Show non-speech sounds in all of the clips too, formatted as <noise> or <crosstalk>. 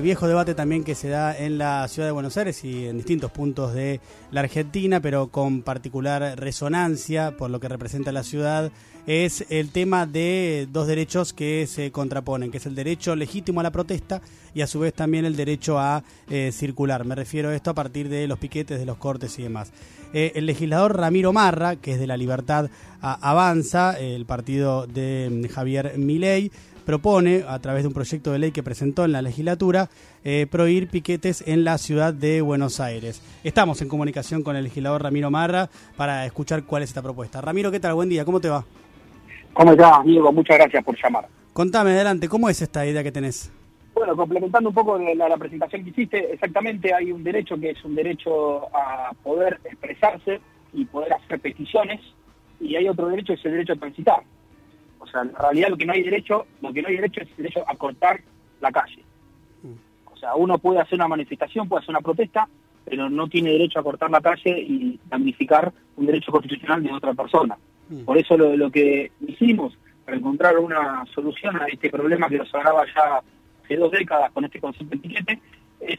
eh, viejo debate también que se da en la ciudad de Buenos Aires y en distintos puntos de la Argentina, pero con particular resonancia por lo que representa la ciudad, es el tema de dos derechos que se contraponen, que es el derecho legítimo a la protesta y a su vez también el derecho a eh, circular. Me refiero a esto a partir de los piquetes, de los cortes y demás. Eh, el legislador Ramiro Marra, que es de la Libertad Avanza, el partido de mm, Javier Milei, propone, a través de un proyecto de ley que presentó en la legislatura, eh, prohibir piquetes en la ciudad de Buenos Aires. Estamos en comunicación con el legislador Ramiro Marra para escuchar cuál es esta propuesta. Ramiro, ¿qué tal? Buen día, ¿cómo te va? ¿Cómo estás, Diego? Muchas gracias por llamar. Contame, adelante, ¿cómo es esta idea que tenés? Bueno, complementando un poco la, la, presentación que hiciste, exactamente hay un derecho que es un derecho a poder expresarse y poder hacer peticiones, y hay otro derecho que es el derecho a transitar. O sea, en realidad lo que no hay derecho, lo que no hay derecho es el derecho a cortar la calle. O sea, uno puede hacer una manifestación, puede hacer una protesta, pero no tiene derecho a cortar la calle y damnificar un derecho constitucional de otra persona. Por eso lo, lo que hicimos para encontrar una solución a este problema que nos agrava ya hace dos décadas con este concepto de etiquete, es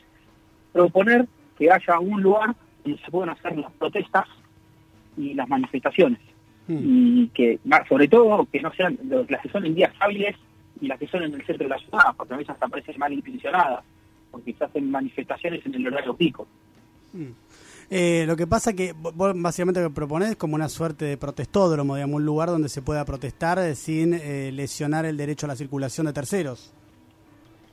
proponer que haya un lugar donde se puedan hacer las protestas y las manifestaciones. Y que, sobre todo, que no sean las que son en días hábiles y las que son en el centro de la ciudad, porque a veces hasta parecen mal intencionadas, porque se hacen manifestaciones en el horario pico. Eh, lo que pasa que vos básicamente lo que proponés es como una suerte de protestódromo, digamos, un lugar donde se pueda protestar sin eh, lesionar el derecho a la circulación de terceros.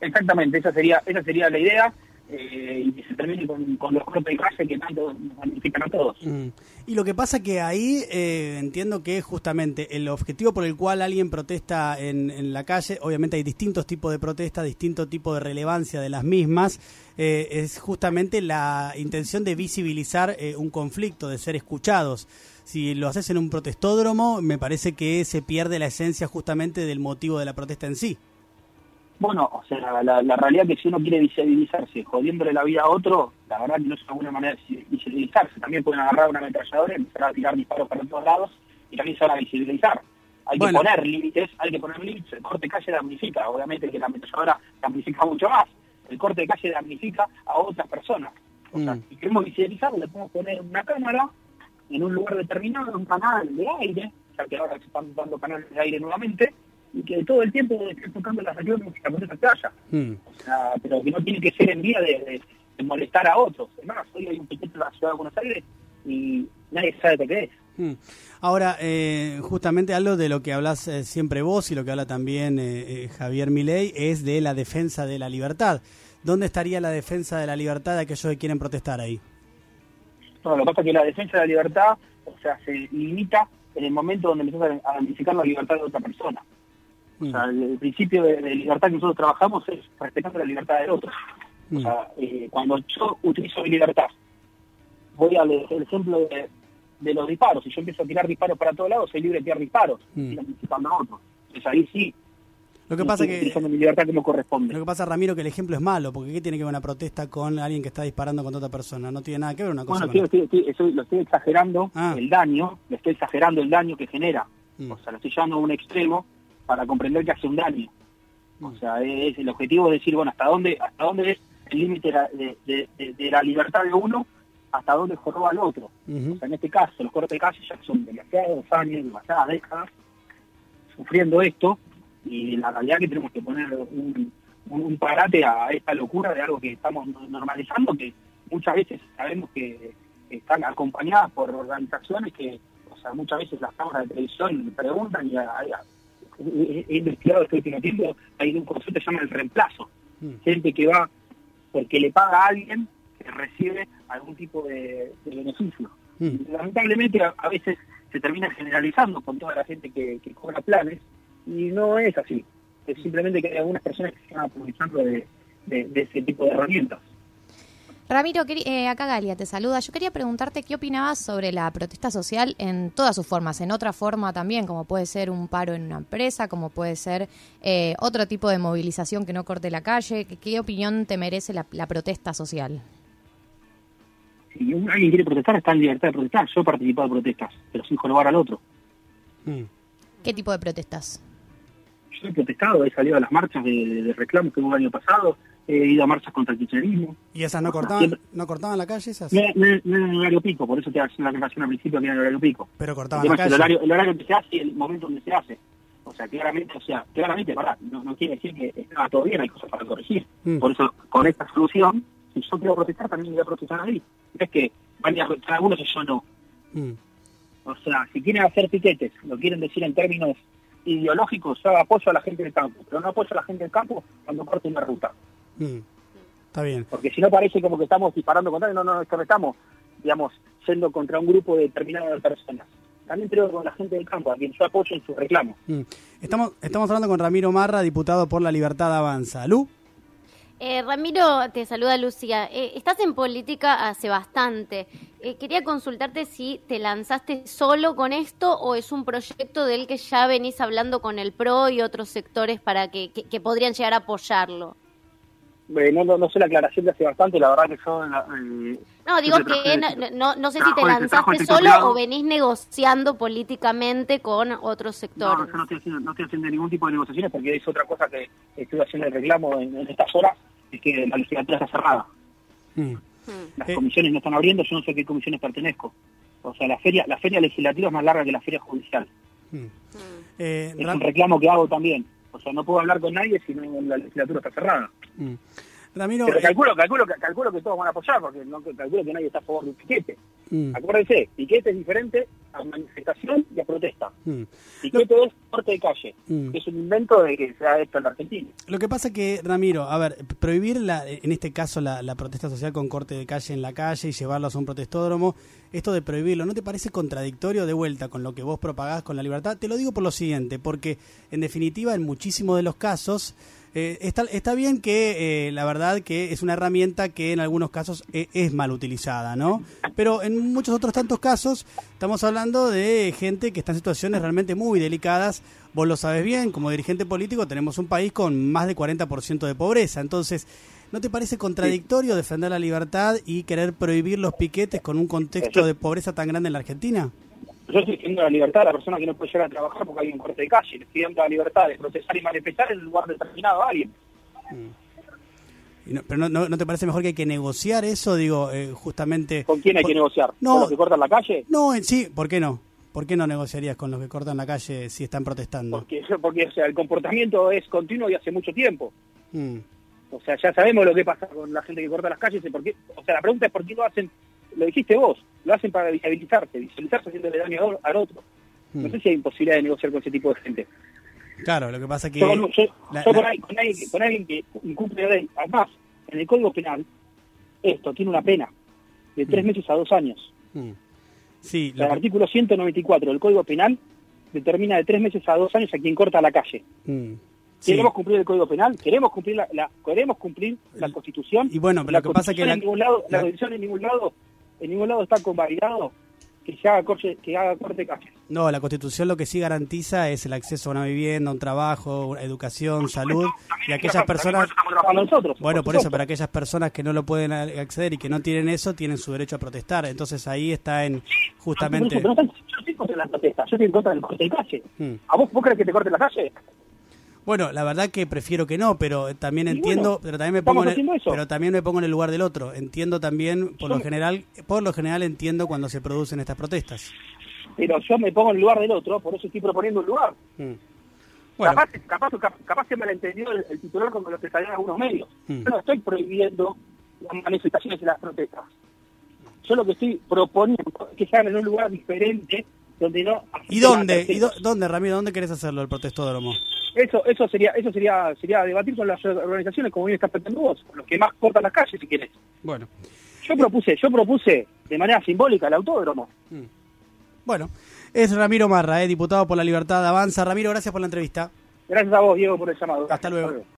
Exactamente, esa sería, esa sería la idea. Eh, y que se termine con, los cortes de calle que tanto a todos. Mm. Y lo que pasa que ahí eh, entiendo que justamente el objetivo por el cual alguien protesta en, en, la calle, obviamente hay distintos tipos de protestas, distinto tipo de relevancia de las mismas, eh, es justamente la intención de visibilizar eh, un conflicto, de ser escuchados. Si lo haces en un protestódromo, me parece que se pierde la esencia justamente del motivo de la protesta en sí. Bueno, o sea, la, la, realidad que si uno quiere visibilizarse jodiéndole la vida a otro, la verdad que no es una buena manera de visibilizarse. También pueden agarrar una ametralladora y empezar a tirar disparos para todos lados y también se van a visibilizar. Hay bueno. que poner límites, hay que poner límites. El corte de calle damnifica, obviamente que la ametralladora damnifica mucho más. El corte de calle damnifica a otras personas. O sea, mm. si queremos visibilizar, le podemos poner una cámara en un lugar determinado, un canal de aire, ya que ahora se están dando canales de aire nuevamente, y que todo el tiempo esté tocando las regiones que la playa. Mm. O sea, pero que no tiene que ser en vía de, de, de molestar a otros. Además, hoy hay un piquete en la ciudad de Buenos Aires y nadie sabe qué es. Mm. Ahora, eh, justamente algo de lo que hablas eh, siempre vos y lo que habla también eh, eh, Javier Milei es de la defensa de la libertad. ¿Dónde estaría la defensa de la libertad de aquellos que quieren protestar ahí? No, lo que pasa es que la defensa de la libertad, o sea, se limita en el momento donde empiezas a identificar la libertad de otra persona. O sea, el, el principio de, de, libertad que nosotros trabajamos es respetando la libertad del otro. O sea, eh, cuando yo utilizo mi libertad, voy al ejemplo de, de, los disparos. Si yo empiezo a tirar disparos para todos lados, soy libre de tirar disparos, mm. y a otros. Entonces ahí sí. Lo que pasa que mi libertad como corresponde. Lo que pasa, Ramiro, que el ejemplo es malo, porque ¿qué tiene que ver una protesta con alguien que está disparando contra otra persona? No tiene nada que ver una cosa. Bueno, sí, sí, sí, lo estoy exagerando ah. el daño, lo estoy exagerando el daño que genera. Mm. O sea, lo estoy llevando a un extremo para comprender que hace un daño. O sea, es, el objetivo es decir, bueno, hasta dónde hasta dónde es el límite de, de, de, de, la libertad de uno, hasta dónde joroba al otro. Uh -huh. O sea, en este caso, los cortes de calle ya son demasiados años, demasiadas décadas sufriendo esto, y la realidad que tenemos que poner un, un, un parate a esta locura de algo que estamos normalizando, que muchas veces sabemos que están acompañadas por organizaciones que, o sea, muchas veces las cámaras de televisión preguntan y a, a, he investigado este último tiempo, hay un concepto que se llama el reemplazo. Mm. Gente que va porque le paga a alguien que recibe algún tipo de, de beneficio. Mm. Lamentablemente a, a, veces se termina generalizando con toda la gente que, que, cobra planes y no es así. Es simplemente que hay algunas personas que se están aprovechando de, de, de ese tipo de herramientas. Ramiro, eh, acá Galia te saluda. Yo quería preguntarte qué opinabas sobre la protesta social en todas sus formas, en otra forma también, como puede ser un paro en una empresa, como puede ser eh, otro tipo de movilización que no corte la calle. ¿Qué, qué opinión te merece la, la, protesta social? Si alguien quiere protestar, está en libertad de protestar. Yo he participado de protestas, pero sin jorobar al otro. Mm. ¿Qué tipo de protestas? Yo he protestado, he salido a las marchas de, de reclamos que hubo el año pasado, he ido a marchas contra el kirchnerismo. ¿Y esas no cortaban, no cortaban la calle esas? No, no, no en horario pico, por eso te hacen la relación al principio que era en horario pico. Pero cortaban la calle. El horario, el horario que se hace y el momento donde se hace. O sea, claramente, o sea, claramente, para, no, no quiere decir que está todo bien, hay cosas para corregir. Mm. Por eso, con esta solución, si yo quiero protestar, también voy a protestar ahí. Es que van a protestar algunos y yo no. Mm. O sea, si quieren hacer piquetes, lo quieren decir en términos ideológicos, yo apoyo a la gente del campo, pero no apoyo a la gente del campo cuando corte una ruta. Mm. Está bien. Porque si no parece como que estamos disparando contra no, no, es que no estamos, digamos, yendo contra un grupo determinado de personas. También creo con la gente del campo, a quien yo apoyo en su reclamo. Mm. Estamos, estamos hablando con Ramiro Marra, diputado por la Libertad Avanza. ¿Lu? Eh, Ramiro, te saluda Lucía. Eh, estás en política hace bastante. Eh, quería consultarte si te lanzaste solo con esto o es un proyecto del que ya venís hablando con el PRO y otros sectores para que, que, podrían llegar a apoyarlo. No, no, no, sé la aclaración de hace bastante, la verdad que yo... no, digo que no, no, sé si te lanzaste solo o venís negociando políticamente con otros sectores. No, yo no estoy, haciendo, no estoy haciendo ningún tipo de negociaciones porque es otra cosa que estoy haciendo el reclamo en estas horas es que la legislatura está cerrada. Mm. Las comisiones no están abriendo, yo no sé a qué comisiones pertenezco. O sea, la feria, la feria legislativa es más larga que la feria judicial. Mm. Eh, es un reclamo que hago también. O sea, no puedo hablar con nadie si no la legislatura está cerrada. Mm. Pero eh, calculo, calculo, calculo que todos van a apoyar, porque no calculo que nadie está a favor de un piquete. Mm. Acuérdense, piquete es diferente a manifestación y a protesta. Mm. Piquete es corte de calle, mm. es un invento de que sea esto en la Argentina. Lo que pasa que, Ramiro, a ver, prohibir la, en este caso la, la protesta social con corte de calle en la calle y llevarlos a un protestódromo, esto de prohibirlo, ¿no te parece contradictorio de vuelta con lo que vos propagás con la libertad? Te lo digo por lo siguiente, porque en definitiva en muchísimos de los casos eh, está, está bien que eh, la verdad que es una herramienta que en algunos casos e, es, mal utilizada, ¿no? Pero en muchos otros tantos casos estamos hablando de gente que está en situaciones realmente muy delicadas. Vos lo sabes bien, como dirigente político tenemos un país con más de 40% de pobreza. Entonces, ¿no te parece contradictorio defender la libertad y querer prohibir los piquetes con un contexto de pobreza tan grande en la Argentina? Yo estoy pidiendo la libertad a la persona que no puede llegar a trabajar porque hay un corte de calle. Le estoy dando la libertad de procesar y manifestar en el lugar determinado a alguien. Mm. pero no, no, te parece mejor que hay que negociar eso? Digo, eh, justamente... ¿Con quién hay que negociar? ¿Con los que cortan la calle? No, en sí, ¿por qué no? ¿Por qué no negociarías con los que cortan la calle si están protestando? Porque, <laughs> porque o sea, el comportamiento es continuo y hace mucho tiempo. Mm. O sea, ya sabemos lo que pasa con la gente que corta las calles. Por qué, o sea, la pregunta es por qué lo hacen lo dijiste vos, lo hacen para visibilizarse, visibilizarse haciéndole daño al otro. No hmm. sé si hay imposibilidad de negociar con ese tipo de gente. Claro, lo que pasa que... Yo, con, alguien, que incumple la ley, además, en el Código Penal, esto tiene una pena de tres hmm. meses a dos años. Hmm. Sí, El artículo 194 del Código Penal determina de tres meses a dos años a quien corta la calle. ¿Queremos cumplir el Código Penal? ¿Queremos cumplir la, queremos cumplir la Constitución? Y bueno, pero lo que pasa que... la, la Constitución en ningún lado en ningún lado está convalidado que se haga corte, que haga corte calle. No, la Constitución lo que sí garantiza es el acceso a una vivienda, un trabajo, educación, salud y aquellas personas nosotros, Bueno, por, eso, pero aquellas personas que no lo pueden acceder y que no tienen eso tienen su derecho a protestar. Entonces ahí está en justamente yo estoy contra la protesta, yo estoy en contra del corte de calle. Hmm. ¿A vos vos crees que te corte la calle? Bueno, la verdad que prefiero que no, pero también entiendo, pero también me pongo en el, pero también me pongo en el lugar del otro. Entiendo también, por lo general, por lo general entiendo cuando se producen estas protestas. Pero yo me pongo en el lugar del otro, por eso estoy proponiendo un lugar. Mm. Capaz, capaz, capaz, se malentendió el, el titular con lo que salían algunos medios. Mm. Yo no estoy prohibiendo las manifestaciones y las protestas. Yo lo que estoy proponiendo es que se hagan en un lugar diferente donde no... ¿Y dónde? ¿Y dónde, Ramiro? ¿Dónde querés hacerlo, el protestódromo? Eso, eso sería, eso sería, sería debatir con las organizaciones como bien estás planteando vos, los que más cortan las calles si quieres. Bueno. Yo propuse, yo propuse de manera simbólica el autódromo. Mm. Bueno, es Ramiro Marra, eh, diputado por la Libertad Avanza. Ramiro, gracias por la entrevista. Gracias a vos, Diego, por el llamado. Hasta luego.